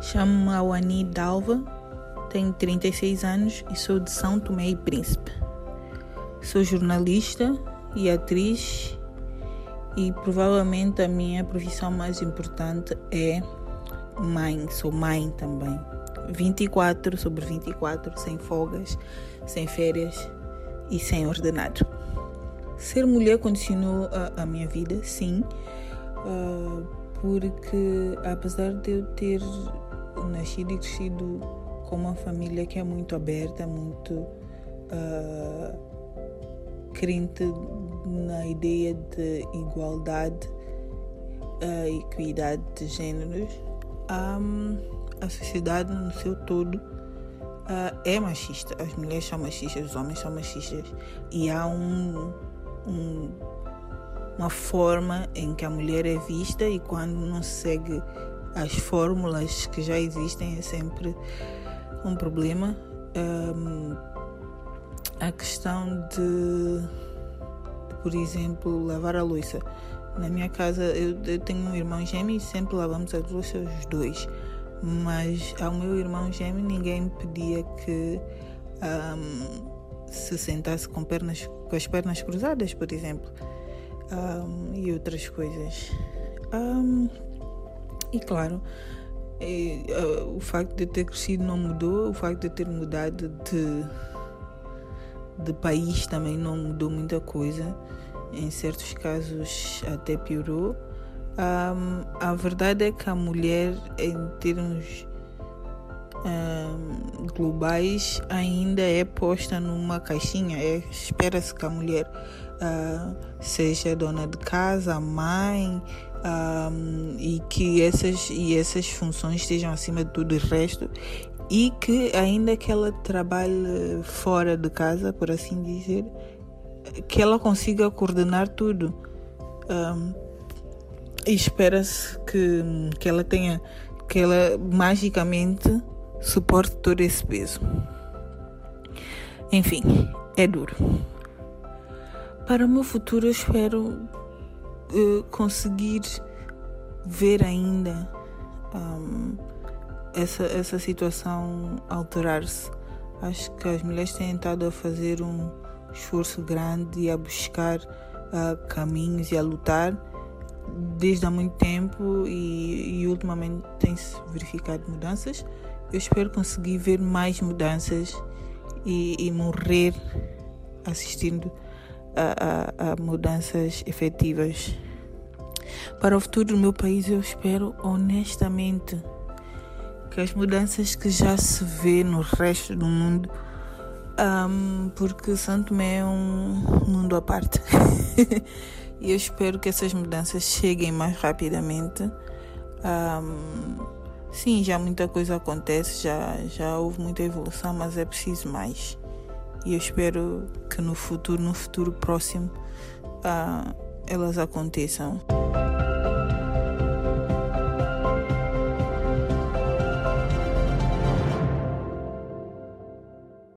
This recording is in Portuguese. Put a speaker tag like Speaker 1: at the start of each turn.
Speaker 1: Chamo-me Awani Dalva, tenho 36 anos e sou de São Tomé e Príncipe. Sou jornalista e atriz e provavelmente a minha profissão mais importante é mãe, sou mãe também. 24 sobre 24, sem folgas, sem férias e sem ordenado. Ser mulher condicionou a, a minha vida, sim, uh, porque apesar de eu ter nascido e crescido com uma família que é muito aberta, muito uh, crente na ideia de igualdade, uh, equidade de géneros, um, a sociedade no seu todo uh, é machista. As mulheres são machistas, os homens são machistas. E há um, um, uma forma em que a mulher é vista e quando não segue as fórmulas que já existem é sempre um problema. Um, a questão de, por exemplo, lavar a louça. Na minha casa eu, eu, tenho um irmão gêmeo e sempre lavamos a louça os dois. Mas ao meu irmão gêmeo ninguém pedia que um, se sentasse com, pernas, com as pernas cruzadas, por exemplo. Um, e outras coisas. E claro, e, uh, o facto de ter crescido não mudou, o facto de ter mudado de, de país também não mudou muita coisa. Em certos casos até piorou. Um, a verdade é que a mulher, em termos um, globais, ainda é posta numa caixinha. É, Espera-se que a mulher uh, seja dona de casa, mãe, um, e que essas, e essas funções estejam acima de tudo o resto e que ainda que ela trabalhe fora de casa, por assim dizer, que ela consiga coordenar tudo. Um, e espera-se que, que ela tenha, que ela magicamente suporte todo esse peso. Enfim, é duro. Para o meu futuro, eu espero conseguir ver ainda um, essa, essa situação alterar-se. Acho que as mulheres têm estado a fazer um esforço grande e a buscar uh, caminhos e a lutar desde há muito tempo e, e ultimamente tem-se verificado mudanças. Eu espero conseguir ver mais mudanças e, e morrer assistindo a, a, a mudanças efetivas. Para o futuro do meu país, eu espero honestamente que as mudanças que já se vê no resto do mundo, um, porque Santo Tomé é um mundo à parte. e eu espero que essas mudanças cheguem mais rapidamente. Um, sim, já muita coisa acontece, já, já houve muita evolução, mas é preciso mais. E eu espero que no futuro, no futuro próximo, uh, elas aconteçam.